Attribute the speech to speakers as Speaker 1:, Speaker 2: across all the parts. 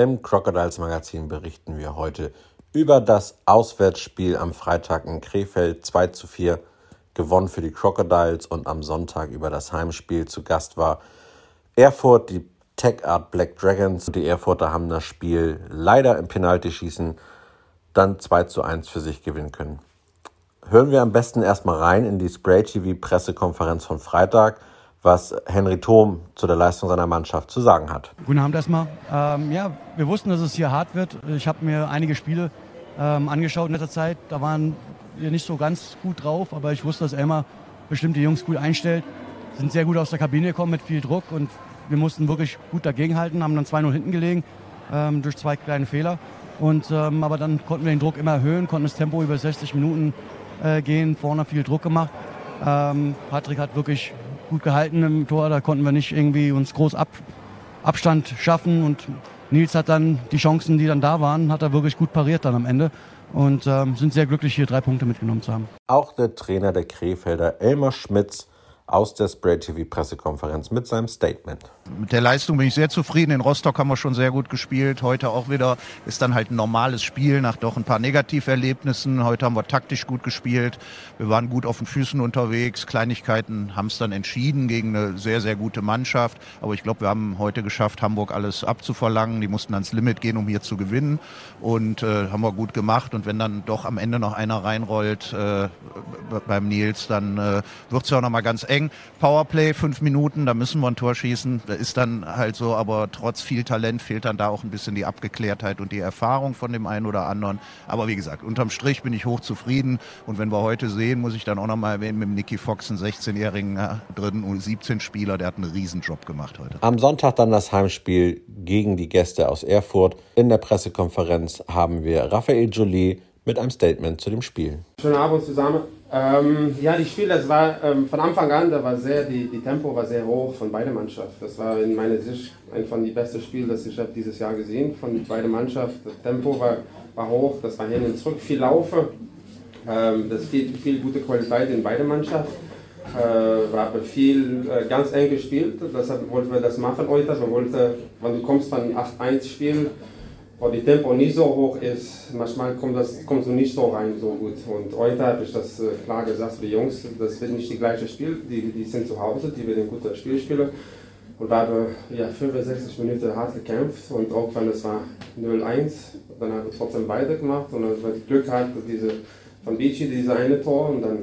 Speaker 1: Im Crocodiles Magazin berichten wir heute über das Auswärtsspiel am Freitag in Krefeld 2 zu 4 gewonnen für die Crocodiles und am Sonntag über das Heimspiel zu Gast war Erfurt, die Tech Art Black Dragons. Die Erfurter haben das Spiel leider im Penaltyschießen dann 2 zu 1 für sich gewinnen können. Hören wir am besten erstmal rein in die Spray TV Pressekonferenz von Freitag, was Henry Thom zu der Leistung seiner Mannschaft zu sagen hat.
Speaker 2: Guten Abend erstmal. Ähm, ja, wir wussten, dass es hier hart wird. Ich habe mir einige Spiele ähm, angeschaut in letzter Zeit. Da waren wir nicht so ganz gut drauf, aber ich wusste, dass Elmar bestimmt die Jungs gut einstellt. Sind sehr gut aus der Kabine gekommen mit viel Druck und wir mussten wirklich gut dagegenhalten, haben dann 2-0 hinten gelegen ähm, durch zwei kleine Fehler. Und, ähm, aber dann konnten wir den Druck immer erhöhen, konnten das Tempo über 60 Minuten äh, gehen, vorne viel Druck gemacht. Ähm, Patrick hat wirklich gut gehalten im Tor, da konnten wir nicht irgendwie uns groß ab, Abstand schaffen und Nils hat dann die Chancen, die dann da waren, hat er wirklich gut pariert dann am Ende und ähm, sind sehr glücklich, hier drei Punkte mitgenommen zu haben.
Speaker 1: Auch der Trainer der Krefelder, Elmar Schmitz, aus der Spray TV Pressekonferenz mit seinem Statement.
Speaker 3: Mit der Leistung bin ich sehr zufrieden. In Rostock haben wir schon sehr gut gespielt. Heute auch wieder ist dann halt ein normales Spiel nach doch ein paar Negativerlebnissen. Heute haben wir taktisch gut gespielt. Wir waren gut auf den Füßen unterwegs. Kleinigkeiten haben es dann entschieden gegen eine sehr, sehr gute Mannschaft. Aber ich glaube, wir haben heute geschafft, Hamburg alles abzuverlangen. Die mussten ans Limit gehen, um hier zu gewinnen. Und äh, haben wir gut gemacht. Und wenn dann doch am Ende noch einer reinrollt äh, beim Nils, dann äh, wird es ja auch noch mal ganz eng eng. Powerplay, fünf Minuten, da müssen wir ein Tor schießen. Da ist dann halt so, aber trotz viel Talent fehlt dann da auch ein bisschen die Abgeklärtheit und die Erfahrung von dem einen oder anderen. Aber wie gesagt, unterm Strich bin ich hochzufrieden. Und wenn wir heute sehen, muss ich dann auch nochmal erwähnen, mit Nicky Fox, einen 16-jährigen dritten U17-Spieler, der hat einen Riesenjob gemacht heute.
Speaker 1: Am Sonntag dann das Heimspiel gegen die Gäste aus Erfurt. In der Pressekonferenz haben wir Raphael Jolie mit einem Statement zu dem Spiel.
Speaker 4: Schönen Abend zusammen. Ähm, ja, die Spiele, das war ähm, von Anfang an, da war sehr, die, die Tempo war sehr hoch von beiden Mannschaften. Das war in meiner Sicht ein von den besten Spielen, das ich habe dieses Jahr gesehen von beiden Mannschaften. Das Tempo war, war hoch, das war hin und zurück, viel Laufen, ähm, das viel, viel gute Qualität in beiden Mannschaften. Äh, haben viel äh, ganz eng gespielt, deshalb wollten wir das machen heute. Wir wollten, wenn du kommst von 8-1 spielen, wo die Tempo nicht so hoch ist, manchmal kommt das, kommst du nicht so rein so gut. Und heute habe ich das äh, klar gesagt für die Jungs, das wird nicht die gleiche Spiel, die, die sind zu Hause, die werden ein gutes Spiel spielen. Und wir haben ja, 65 Minuten hart gekämpft und auch wenn es war 0-1, dann haben wir trotzdem beide gemacht und dann war Glück halt, diese von Beachy, diese eine Tor und dann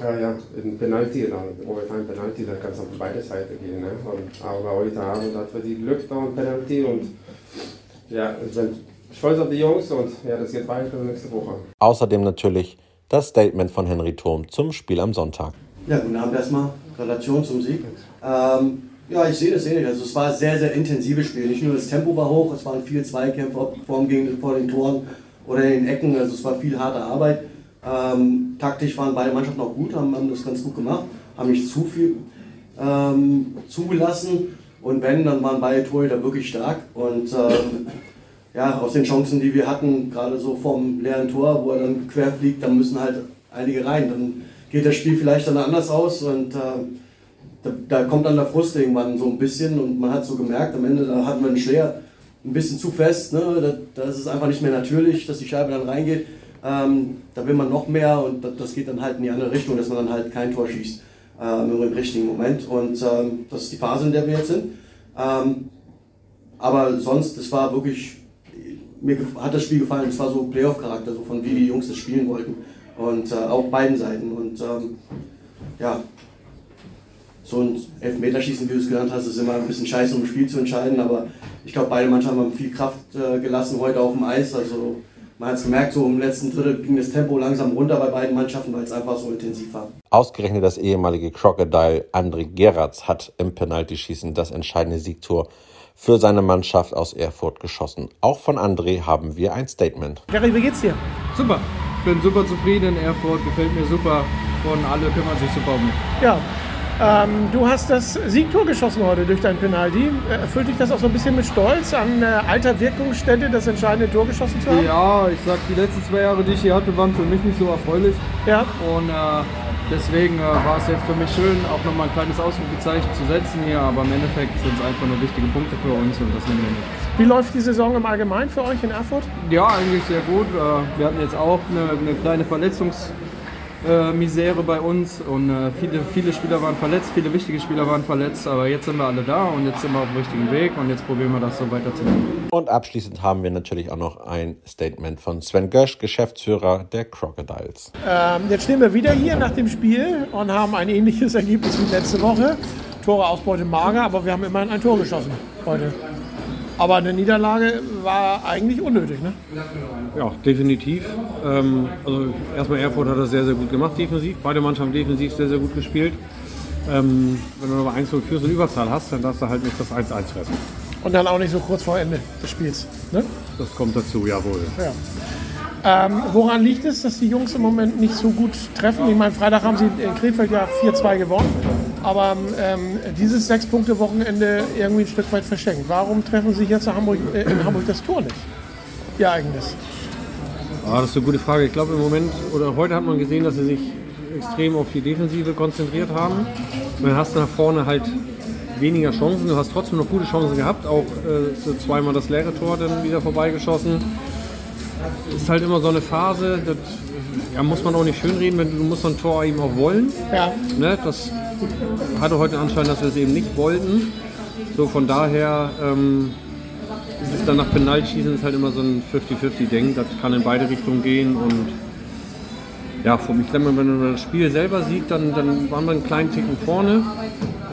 Speaker 4: äh, ja, ein Penalty, dann Overtime Penalty, dann kann es auf beide Seiten gehen. Ne? Und, aber heute Abend hatten wir die Glück da ein Penalty und ja, ich bin stolz auf die Jungs und ja, das geht weiter nächste Woche.
Speaker 1: Außerdem natürlich das Statement von Henry Thom zum Spiel am Sonntag.
Speaker 5: Ja, guten Abend erstmal. Relation zum Sieg. Ähm, ja, ich sehe das ähnlich. Also es war ein sehr, sehr intensives Spiel. Nicht nur das Tempo war hoch, es waren viele Zweikämpfe vor, gegen, vor den Toren oder in den Ecken. Also es war viel harte Arbeit. Ähm, taktisch waren beide Mannschaften auch gut, haben, haben das ganz gut gemacht, haben nicht zu viel ähm, zugelassen. Und wenn, dann waren beide Torhüter wirklich stark. Und ähm, ja, aus den Chancen, die wir hatten, gerade so vom leeren Tor, wo er dann quer fliegt, dann müssen halt einige rein. Dann geht das Spiel vielleicht dann anders aus und äh, da, da, kommt dann der Frust irgendwann so ein bisschen und man hat so gemerkt, am Ende da hatten wir einen Schleer ein bisschen zu fest. Ne? Da, da ist es einfach nicht mehr natürlich, dass die Scheibe dann reingeht. Ähm, da will man noch mehr und das, geht dann halt in die andere Richtung, dass man dann halt kein Tor schießt nur im richtigen Moment. Und ähm, das ist die Phase, in der wir jetzt sind. Ähm, aber sonst, es war wirklich, mir hat das Spiel gefallen. Es war so Playoff-Charakter, so von wie die Jungs das spielen wollten. Und äh, auf beiden Seiten. Und ähm, ja, so ein Elfmeterschießen, wie du es genannt hast, ist immer ein bisschen scheiße, um ein Spiel zu entscheiden. Aber ich glaube, beide Mannschaften haben viel Kraft äh, gelassen heute auf dem Eis. Also man hat es gemerkt, so im letzten Drittel ging das Tempo langsam runter bei beiden Mannschaften, weil es einfach so intensiv war.
Speaker 1: Ausgerechnet das ehemalige Crocodile André Geratz hat im Penaltyschießen das entscheidende Siegtor für seine Mannschaft aus Erfurt geschossen. Auch von André haben wir ein Statement.
Speaker 6: Gary, wie geht's dir?
Speaker 7: Super. Ich bin super zufrieden in Erfurt, gefällt mir super und alle kümmern sich super um mich.
Speaker 6: Ja, ähm, du hast das Siegtor geschossen heute durch dein Penalty. Erfüllt dich das auch so ein bisschen mit Stolz, an äh, alter Wirkungsstätte das entscheidende Tor geschossen zu haben?
Speaker 7: Ja, ich sag, die letzten zwei Jahre, die ich hier hatte, waren für mich nicht so erfreulich.
Speaker 6: Ja.
Speaker 7: Und äh, deswegen äh, war es jetzt für mich schön, auch nochmal ein kleines Ausrufezeichen zu setzen hier. Aber im Endeffekt sind es einfach nur wichtige Punkte für uns und das nehmen wir mit.
Speaker 6: Wie läuft die Saison im Allgemeinen für euch in Erfurt?
Speaker 7: Ja, eigentlich sehr gut. Äh, wir hatten jetzt auch eine, eine kleine Verletzungs- äh, Misere bei uns und äh, viele, viele Spieler waren verletzt, viele wichtige Spieler waren verletzt, aber jetzt sind wir alle da und jetzt sind wir auf dem richtigen Weg und jetzt probieren wir das so weiterzumachen.
Speaker 1: Und abschließend haben wir natürlich auch noch ein Statement von Sven Gösch, Geschäftsführer der Crocodiles.
Speaker 6: Ähm, jetzt stehen wir wieder hier nach dem Spiel und haben ein ähnliches Ergebnis wie letzte Woche. Tore Ausbeute mager, aber wir haben immerhin ein Tor geschossen heute. Aber eine Niederlage war eigentlich unnötig, ne?
Speaker 8: Ja, definitiv. Ähm, also erstmal Erfurt hat das sehr, sehr gut gemacht defensiv. Beide Mannschaften defensiv sehr, sehr gut gespielt. Ähm, wenn du aber 1 0 führst und Überzahl hast, dann darfst du halt nicht das 1-1 fressen.
Speaker 6: Und dann auch nicht so kurz vor Ende des Spiels. Ne?
Speaker 8: Das kommt dazu, jawohl.
Speaker 6: Ja. Ähm, woran liegt es, dass die Jungs im Moment nicht so gut treffen? Ich meine, Freitag haben sie in Krefeld ja 4-2 gewonnen aber ähm, dieses Sechs-Punkte-Wochenende irgendwie ein Stück weit verschenkt. Warum treffen Sie jetzt in Hamburg, äh, in Hamburg das Tor nicht? Ihr eigenes.
Speaker 8: Ah, das ist eine gute Frage. Ich glaube im Moment, oder heute hat man gesehen, dass sie sich extrem auf die Defensive konzentriert haben. Dann hast nach vorne halt weniger Chancen. Du hast trotzdem noch gute Chancen gehabt, auch äh, zweimal das leere Tor dann wieder vorbeigeschossen. Ist halt immer so eine Phase, das ja, muss man auch nicht schönreden, wenn du musst so ein Tor eben auch wollen.
Speaker 6: Ja.
Speaker 8: Ne, das hatte heute den Anschein, dass wir es eben nicht wollten. So von daher ähm, ist es dann nach Penaltschießen ist halt immer so ein 50-50-Ding. Das kann in beide Richtungen gehen und ja, ich glaube, wenn man das Spiel selber sieht, dann, dann waren wir einen kleinen Ticken vorne.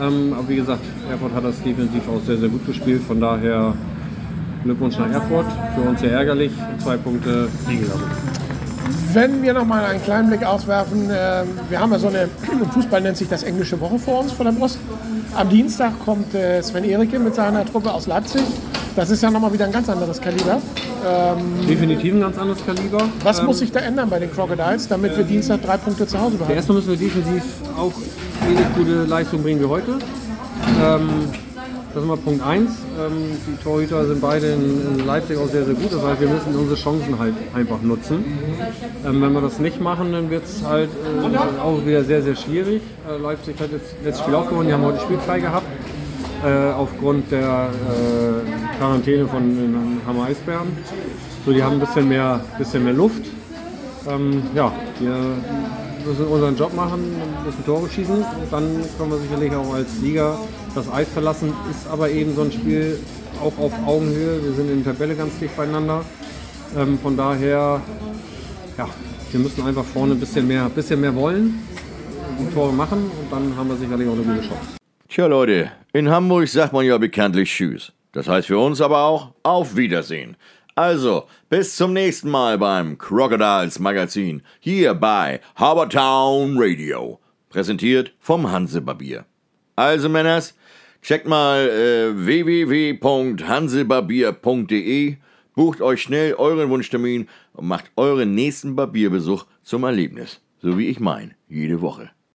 Speaker 8: Ähm, aber wie gesagt, Erfurt hat das defensiv auch sehr, sehr gut gespielt. Von daher Glückwunsch nach Erfurt. Für uns sehr ärgerlich. Zwei Punkte liegen
Speaker 6: wenn wir noch mal einen kleinen Blick auswerfen, äh, wir haben ja so eine, im Fußball nennt sich das englische Woche vor uns vor der Brust. Am Dienstag kommt äh, Sven Erike mit seiner Truppe aus Leipzig. Das ist ja nochmal wieder ein ganz anderes Kaliber.
Speaker 8: Ähm, Definitiv ein ganz anderes Kaliber.
Speaker 6: Was ähm, muss sich da ändern bei den Crocodiles, damit wir Dienstag drei Punkte zu Hause behalten?
Speaker 8: Erstmal müssen wir defensiv auch ähnlich gute Leistung bringen wie heute. Ähm, das ist mal Punkt 1. Ähm, die Torhüter sind beide in, in, Leipzig auch sehr, sehr gut. Das heißt, wir müssen unsere Chancen halt einfach nutzen. Ähm, wenn wir das nicht machen, dann wird es halt äh, auch wieder sehr, sehr schwierig. Äh, Leipzig hat jetzt letztes Spiel auch gewonnen. Die haben heute spielfrei gehabt. Äh, aufgrund der äh, Quarantäne von Hammer Eisbären. So, die haben ein bisschen mehr, bisschen mehr Luft. Ähm, ja, wir müssen unseren Job machen, müssen Tore schießen. Dann können wir sicherlich auch als Sieger das Eis verlassen. Ist aber eben so ein Spiel auch auf Augenhöhe. Wir sind in der Tabelle ganz dicht beieinander. Ähm, von daher, ja, wir müssen einfach vorne ein bisschen mehr, bisschen mehr wollen, die Tore machen und dann haben wir sicherlich auch eine gute Chance.
Speaker 9: Tja Leute, in Hamburg sagt man ja bekanntlich Tschüss. Das heißt für uns aber auch Auf Wiedersehen. Also, bis zum nächsten Mal beim Crocodiles Magazin hier bei Harbortown Radio. Präsentiert vom Hansebarbier. Also, Männers, checkt mal äh, www.hansebarbier.de, bucht euch schnell euren Wunschtermin und macht euren nächsten Barbierbesuch zum Erlebnis. So wie ich mein, jede Woche.